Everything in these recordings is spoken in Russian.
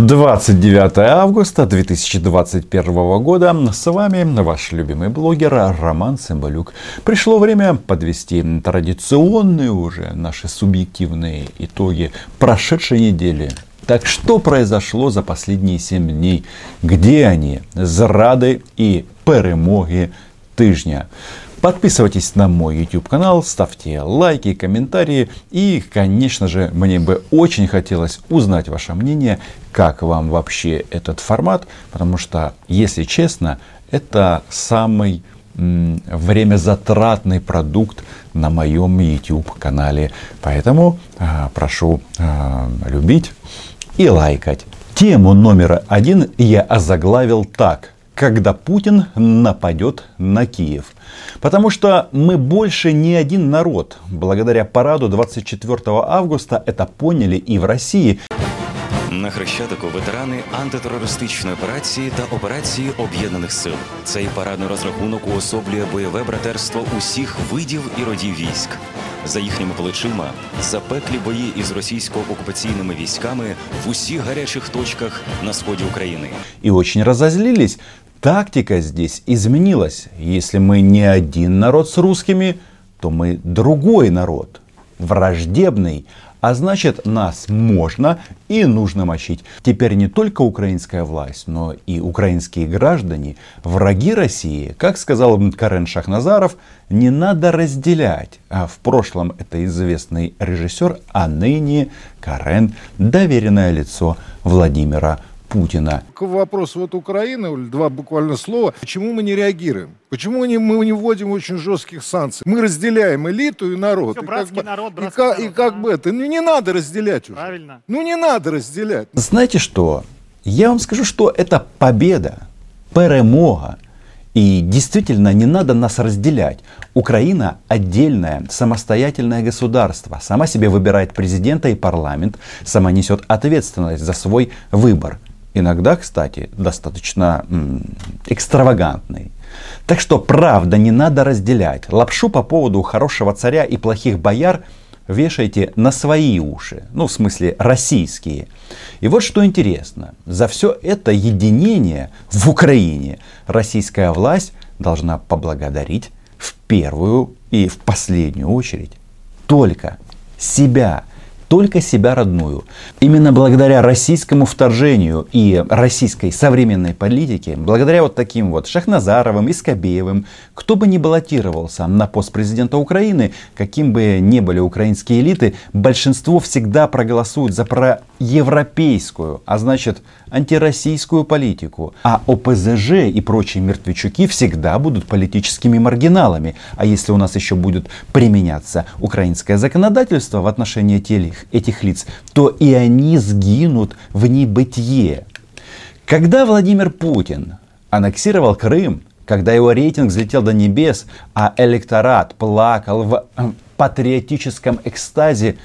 29 августа 2021 года. С вами ваш любимый блогер Роман Цымбалюк. Пришло время подвести традиционные уже наши субъективные итоги прошедшей недели. Так что произошло за последние 7 дней? Где они? Зрады и перемоги тижня. Подписывайтесь на мой YouTube канал, ставьте лайки, комментарии. И, конечно же, мне бы очень хотелось узнать ваше мнение, как вам вообще этот формат. Потому что, если честно, это самый время затратный продукт на моем YouTube канале. Поэтому э, прошу э, любить и лайкать. Тему номер один я озаглавил так – когда Путин нападет на Киев. Потому что мы больше не один народ. Благодаря параду 24 августа это поняли и в России. На Хрещатику ветерани антитерористичної операції та операції об'єднаних сил. Цей парадний розрахунок уособлює бойове братерство усіх видів і родів військ. За їхніми плечима запеклі бої із російсько-окупаційними військами в усіх гарячих точках на сході України. И очень разозлились. Тактика здесь изменилась. Если мы не один народ с русскими, то мы другой народ, враждебный. а значит, нас можно и нужно мочить. Теперь не только украинская власть, но и украинские граждане, враги России. Как сказал Карен Шахназаров, не надо разделять. А в прошлом это известный режиссер, а ныне Карен доверенное лицо Владимира Путина. К вопросу вот Украины, два буквально слова. Почему мы не реагируем? Почему не, мы не вводим очень жестких санкций? Мы разделяем элиту и народ. Все, и братский как бы, народ, и, братский ка- народ, и как ага. бы это, ну не надо разделять уже. Правильно. Ну не надо разделять. Знаете что? Я вам скажу, что это победа, перемога. И действительно не надо нас разделять. Украина отдельное, самостоятельное государство. Сама себе выбирает президента и парламент. Сама несет ответственность за свой выбор. Иногда, кстати, достаточно м, экстравагантный. Так что, правда, не надо разделять. Лапшу по поводу хорошего царя и плохих бояр вешайте на свои уши. Ну, в смысле, российские. И вот что интересно. За все это единение в Украине российская власть должна поблагодарить в первую и в последнюю очередь только себя, только себя родную. Именно благодаря российскому вторжению и российской современной политике, благодаря вот таким вот Шахназаровым и Скобеевым, кто бы ни баллотировался на пост президента Украины, каким бы ни были украинские элиты, большинство всегда проголосует за проевропейскую, а значит антироссийскую политику. А ОПЗЖ и прочие мертвячуки всегда будут политическими маргиналами. А если у нас еще будет применяться украинское законодательство в отношении этих, этих лиц, то и они сгинут в небытие. Когда Владимир Путин аннексировал Крым, когда его рейтинг взлетел до небес, а электорат плакал в э, патриотическом экстазе,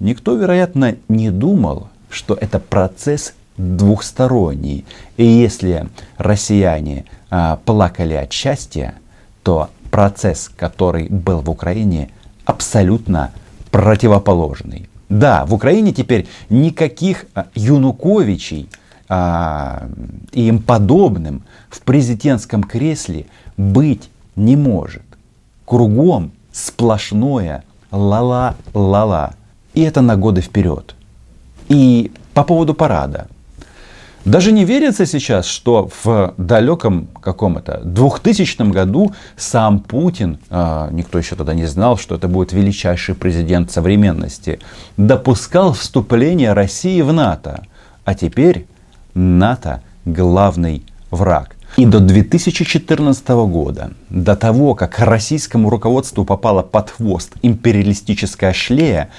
никто, вероятно, не думал, что это процесс двухсторонний. И если россияне а, плакали от счастья, то процесс, который был в Украине, абсолютно противоположный. Да, в Украине теперь никаких а, Януковичей а, и им подобным в президентском кресле быть не может. Кругом сплошное ла-ла-ла-ла. И это на годы вперед. И по поводу парада. Даже не верится сейчас, что в далеком каком-то 2000 году сам Путин, а, никто еще тогда не знал, что это будет величайший президент современности, допускал вступление России в НАТО. А теперь НАТО главный враг. И до 2014 года, до того, как российскому руководству попала под хвост империалистическая шлея,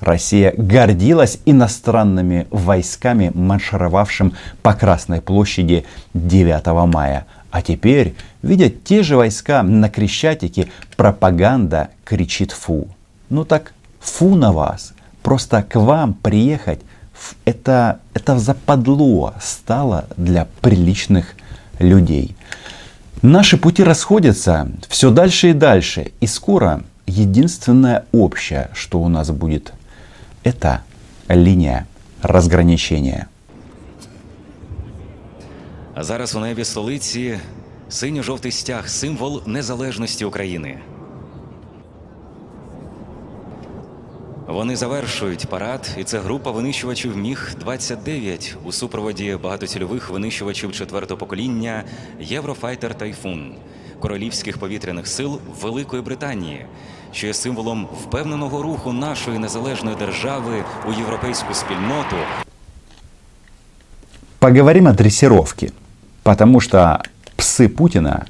Россия гордилась иностранными войсками, маршировавшим по Красной площади 9 мая. А теперь, видя те же войска на Крещатике, пропаганда кричит фу. Ну так фу на вас. Просто к вам приехать это, это западло стало для приличных людей. Наши пути расходятся все дальше и дальше. И скоро единственное общее, что у нас будет, это линия разграничения. А зараз у небі столиці синьо-жовтий стяг, символ незалежності України. Вони завершують парад, і це група винищувачів Міг 29 у супроводі багатоцільових винищувачів четвертого покоління Єврофайтер Тайфун королівських повітряних сил Великої Британії, що є символом впевненого руху нашої незалежної держави у європейську спільноту. Поговорим о дрессировке, потому что псы Путина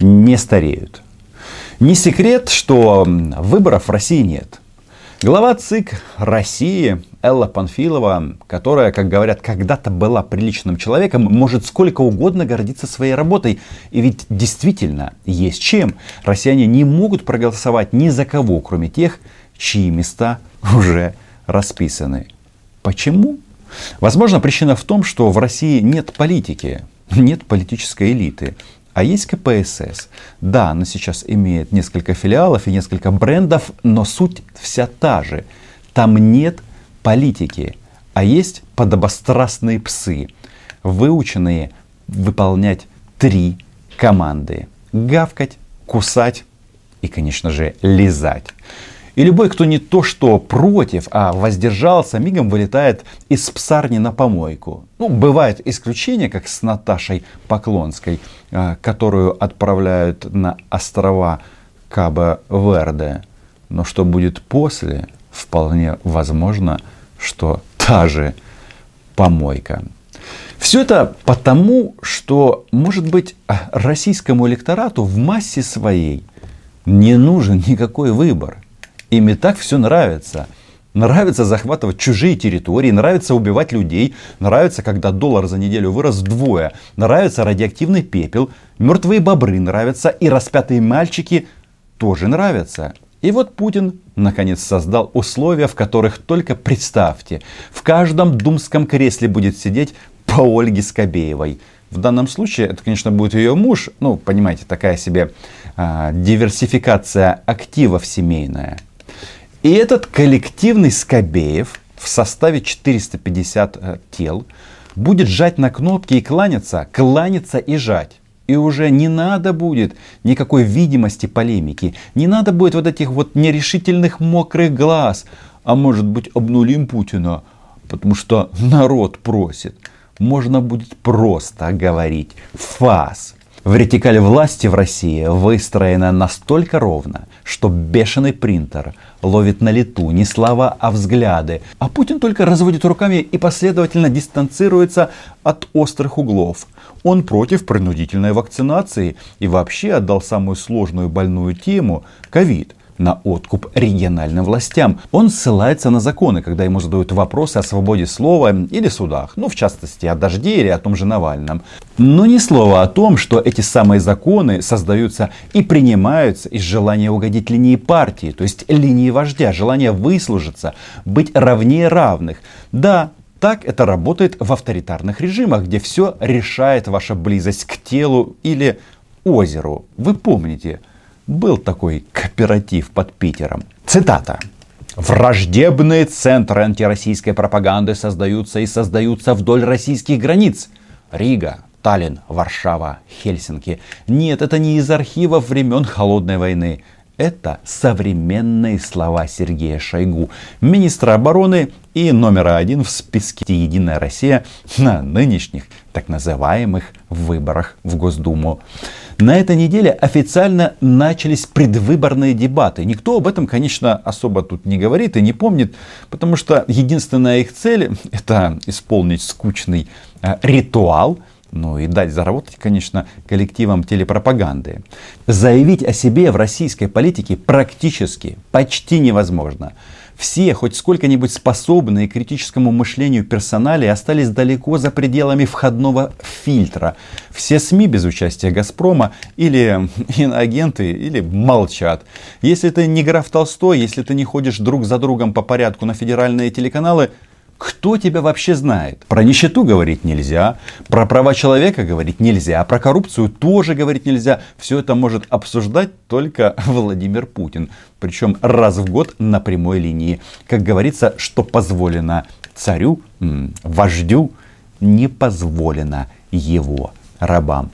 не стареют. Не секрет, что выборов в России нет. Глава ЦИК России Элла Панфилова, которая, как говорят, когда-то была приличным человеком, может сколько угодно гордиться своей работой. И ведь действительно есть чем. Россияне не могут проголосовать ни за кого, кроме тех, чьи места уже расписаны. Почему? Возможно, причина в том, что в России нет политики, нет политической элиты. А есть КПСС. Да, она сейчас имеет несколько филиалов и несколько брендов, но суть вся та же. Там нет политики, а есть подобострастные псы, выученные выполнять три команды. Гавкать, кусать и, конечно же, лизать. И любой, кто не то что против, а воздержался, мигом вылетает из псарни на помойку. Ну, бывают исключения, как с Наташей Поклонской, а, которую отправляют на острова Каба-Верде. Но что будет после, вполне возможно, что та же помойка. Все это потому, что, может быть, российскому электорату в массе своей не нужен никакой выбор. Им и так все нравится. Нравится захватывать чужие территории, нравится убивать людей, нравится, когда доллар за неделю вырос вдвое, нравится радиоактивный пепел, мертвые бобры нравятся и распятые мальчики тоже нравятся. И вот Путин наконец создал условия, в которых только представьте, в каждом думском кресле будет сидеть по Ольге Скобеевой. В данном случае это, конечно, будет ее муж. Ну, понимаете, такая себе а, диверсификация активов семейная. И этот коллективный Скобеев в составе 450 э, тел будет жать на кнопки и кланяться, кланяться и жать. И уже не надо будет никакой видимости полемики. Не надо будет вот этих вот нерешительных мокрых глаз. А может быть обнулим Путина, потому что народ просит. Можно будет просто говорить фас. Вертикаль власти в России выстроена настолько ровно, что бешеный принтер ловит на лету не слова, а взгляды. А Путин только разводит руками и последовательно дистанцируется от острых углов. Он против принудительной вакцинации и вообще отдал самую сложную больную тему – ковид на откуп региональным властям. Он ссылается на законы, когда ему задают вопросы о свободе слова или судах, ну в частности о дожде или о том же Навальном. Но ни слова о том, что эти самые законы создаются и принимаются из желания угодить линии партии, то есть линии вождя, желания выслужиться, быть равнее равных. Да, так это работает в авторитарных режимах, где все решает ваша близость к телу или озеру. Вы помните, был такой кооператив под Питером. Цитата. Враждебные центры антироссийской пропаганды создаются и создаются вдоль российских границ. Рига, Таллин, Варшава, Хельсинки. Нет, это не из архивов времен Холодной войны. Это современные слова Сергея Шойгу, министра обороны и номера один в списке «Единая Россия» на нынешних так называемых выборах в Госдуму. На этой неделе официально начались предвыборные дебаты. Никто об этом, конечно, особо тут не говорит и не помнит, потому что единственная их цель – это исполнить скучный э, ритуал, ну и дать заработать, конечно, коллективам телепропаганды. Заявить о себе в российской политике практически почти невозможно. Все, хоть сколько-нибудь способные к критическому мышлению персонали, остались далеко за пределами входного фильтра. Все СМИ без участия Газпрома или иноагенты, или молчат. Если ты не граф Толстой, если ты не ходишь друг за другом по порядку на федеральные телеканалы, кто тебя вообще знает? Про нищету говорить нельзя, про права человека говорить нельзя, про коррупцию тоже говорить нельзя. Все это может обсуждать только Владимир Путин. Причем раз в год на прямой линии. Как говорится, что позволено царю, вождю, не позволено его рабам.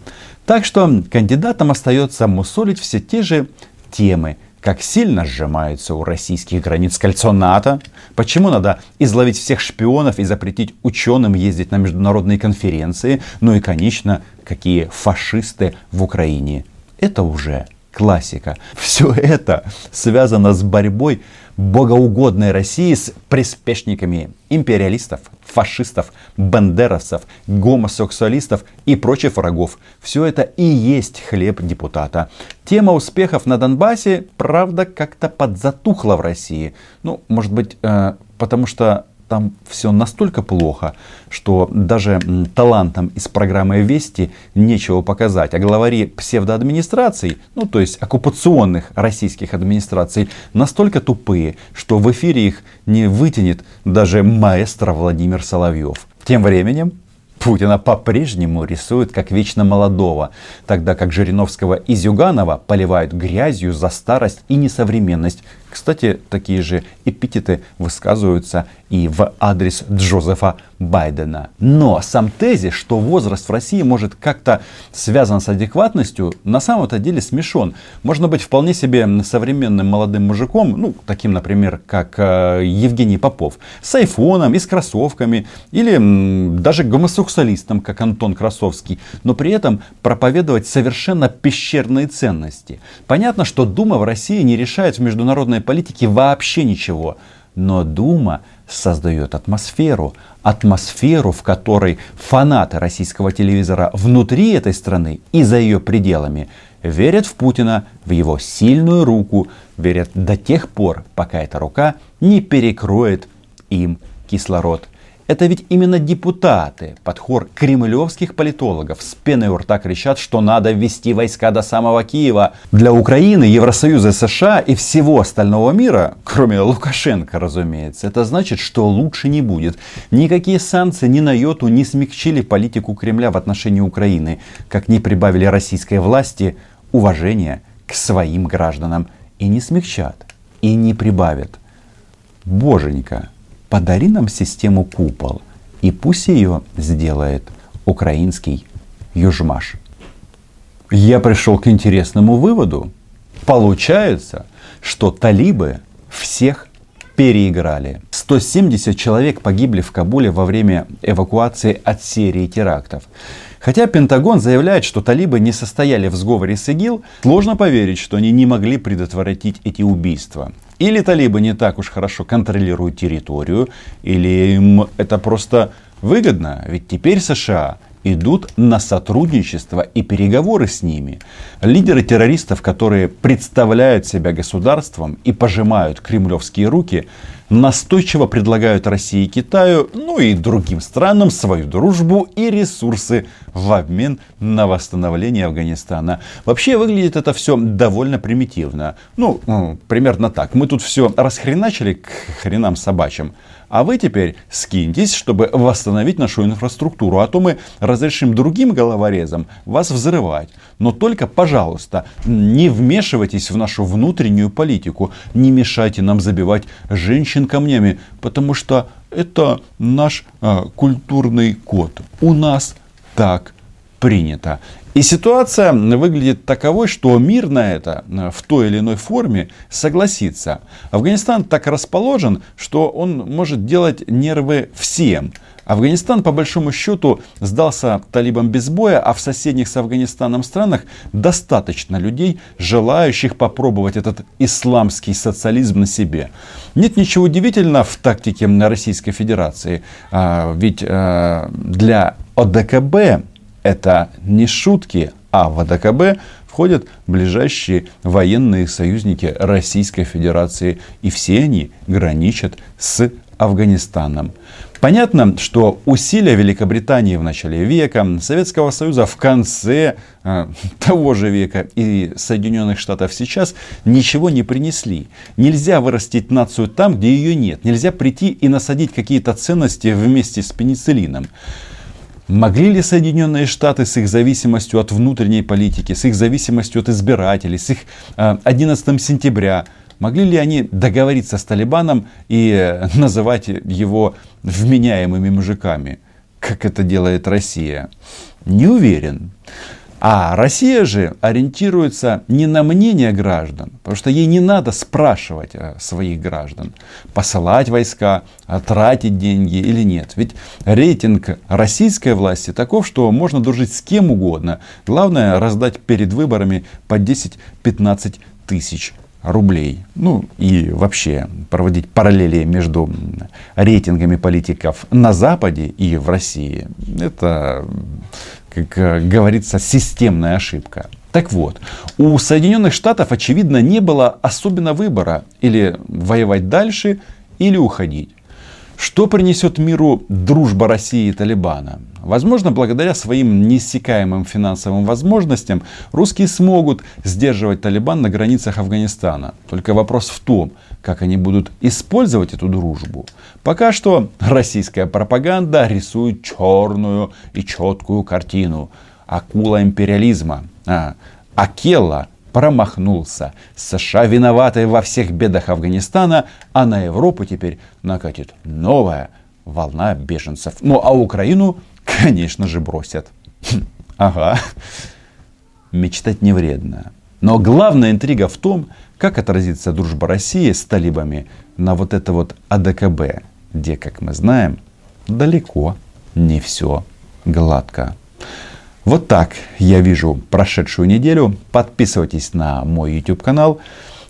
Так что кандидатам остается мусолить все те же темы, как сильно сжимается у российских границ кольцо НАТО, почему надо изловить всех шпионов и запретить ученым ездить на международные конференции, ну и, конечно, какие фашисты в Украине. Это уже классика. Все это связано с борьбой богоугодной России с приспешниками империалистов, фашистов, бандеровцев, гомосексуалистов и прочих врагов. Все это и есть хлеб депутата. Тема успехов на Донбассе, правда, как-то подзатухла в России. Ну, может быть, э, потому что там все настолько плохо, что даже талантам из программы «Вести» нечего показать. А главари псевдоадминистраций, ну то есть оккупационных российских администраций, настолько тупые, что в эфире их не вытянет даже маэстро Владимир Соловьев. Тем временем Путина по-прежнему рисуют как вечно молодого, тогда как Жириновского и Зюганова поливают грязью за старость и несовременность. Кстати, такие же эпитеты высказываются и в адрес Джозефа Байдена. Но сам тезис, что возраст в России может как-то связан с адекватностью, на самом-то деле смешон. Можно быть вполне себе современным молодым мужиком, ну, таким, например, как э, Евгений Попов, с айфоном и с кроссовками, или м, даже гомосексуалистом, как Антон Красовский, но при этом проповедовать совершенно пещерные ценности. Понятно, что Дума в России не решает в международной политике вообще ничего, но Дума создает атмосферу. Атмосферу, в которой фанаты российского телевизора внутри этой страны и за ее пределами верят в Путина, в его сильную руку, верят до тех пор, пока эта рука не перекроет им кислород. Это ведь именно депутаты под хор кремлевских политологов с пеной у рта кричат, что надо ввести войска до самого Киева. Для Украины, Евросоюза, США и всего остального мира, кроме Лукашенко, разумеется, это значит, что лучше не будет. Никакие санкции ни на йоту не смягчили политику Кремля в отношении Украины, как не прибавили российской власти уважения к своим гражданам. И не смягчат, и не прибавят. Боженька, подари нам систему купол, и пусть ее сделает украинский южмаш. Я пришел к интересному выводу. Получается, что талибы всех переиграли. 170 человек погибли в Кабуле во время эвакуации от серии терактов. Хотя Пентагон заявляет, что талибы не состояли в сговоре с ИГИЛ, сложно поверить, что они не могли предотвратить эти убийства. Или талибы не так уж хорошо контролируют территорию, или им это просто выгодно, ведь теперь США идут на сотрудничество и переговоры с ними. Лидеры террористов, которые представляют себя государством и пожимают кремлевские руки, настойчиво предлагают России и Китаю, ну и другим странам свою дружбу и ресурсы в обмен на восстановление Афганистана. Вообще выглядит это все довольно примитивно. Ну, примерно так. Мы тут все расхреначили к хренам собачьим. А вы теперь скиньтесь, чтобы восстановить нашу инфраструктуру. А то мы разрешим другим головорезам вас взрывать. Но только, пожалуйста, не вмешивайтесь в нашу внутреннюю политику. Не мешайте нам забивать женщин камнями. Потому что это наш а, культурный код. У нас так принято. И ситуация выглядит таковой, что мир на это э, в той или иной форме согласится. Афганистан так расположен, что он может делать нервы всем. Афганистан, по большому счету, сдался талибам без боя, а в соседних с Афганистаном странах достаточно людей, желающих попробовать этот исламский социализм на себе. Нет ничего удивительного в тактике Российской Федерации, а, ведь э, для ОДКБ это не шутки, а в АДКБ входят ближайшие военные союзники Российской Федерации. И все они граничат с Афганистаном. Понятно, что усилия Великобритании в начале века, Советского Союза в конце э, того же века и Соединенных Штатов сейчас ничего не принесли. Нельзя вырастить нацию там, где ее нет. Нельзя прийти и насадить какие-то ценности вместе с пенициллином. Могли ли Соединенные Штаты с их зависимостью от внутренней политики, с их зависимостью от избирателей, с их 11 э, сентября, могли ли они договориться с Талибаном и э, называть его вменяемыми мужиками? как это делает Россия? Не уверен. А Россия же ориентируется не на мнение граждан, потому что ей не надо спрашивать своих граждан, посылать войска, тратить деньги или нет. Ведь рейтинг российской власти таков, что можно дружить с кем угодно. Главное раздать перед выборами по 10-15 тысяч рублей. Ну и вообще проводить параллели между рейтингами политиков на Западе и в России. Это, как говорится, системная ошибка. Так вот, у Соединенных Штатов, очевидно, не было особенно выбора или воевать дальше, или уходить. Что принесет миру дружба России и Талибана? Возможно, благодаря своим неиссякаемым финансовым возможностям русские смогут сдерживать Талибан на границах Афганистана. Только вопрос в том, как они будут использовать эту дружбу. Пока что российская пропаганда рисует черную и четкую картину. Акула империализма. А, Акела промахнулся. США виноваты во всех бедах Афганистана, а на Европу теперь накатит новая волна беженцев. Ну а Украину, конечно же, бросят. Хм, ага. Мечтать не вредно. Но главная интрига в том, как отразится дружба России с талибами на вот это вот АДКБ, где, как мы знаем, далеко не все гладко. Вот так я вижу прошедшую неделю. Подписывайтесь на мой YouTube канал,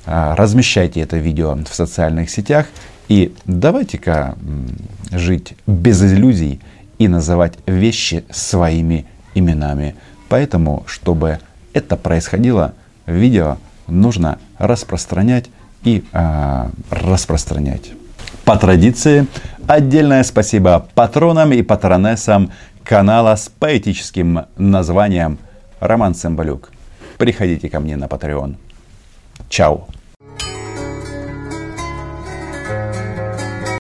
а, размещайте это видео в социальных сетях и давайте-ка жить без иллюзий и называть вещи своими именами. Поэтому, чтобы это происходило, видео нужно распространять и э, распространять. По традиции, отдельное спасибо патронам и патронессам канала с поэтическим названием Роман Цымбалюк. Приходите ко мне на Patreon. Чао!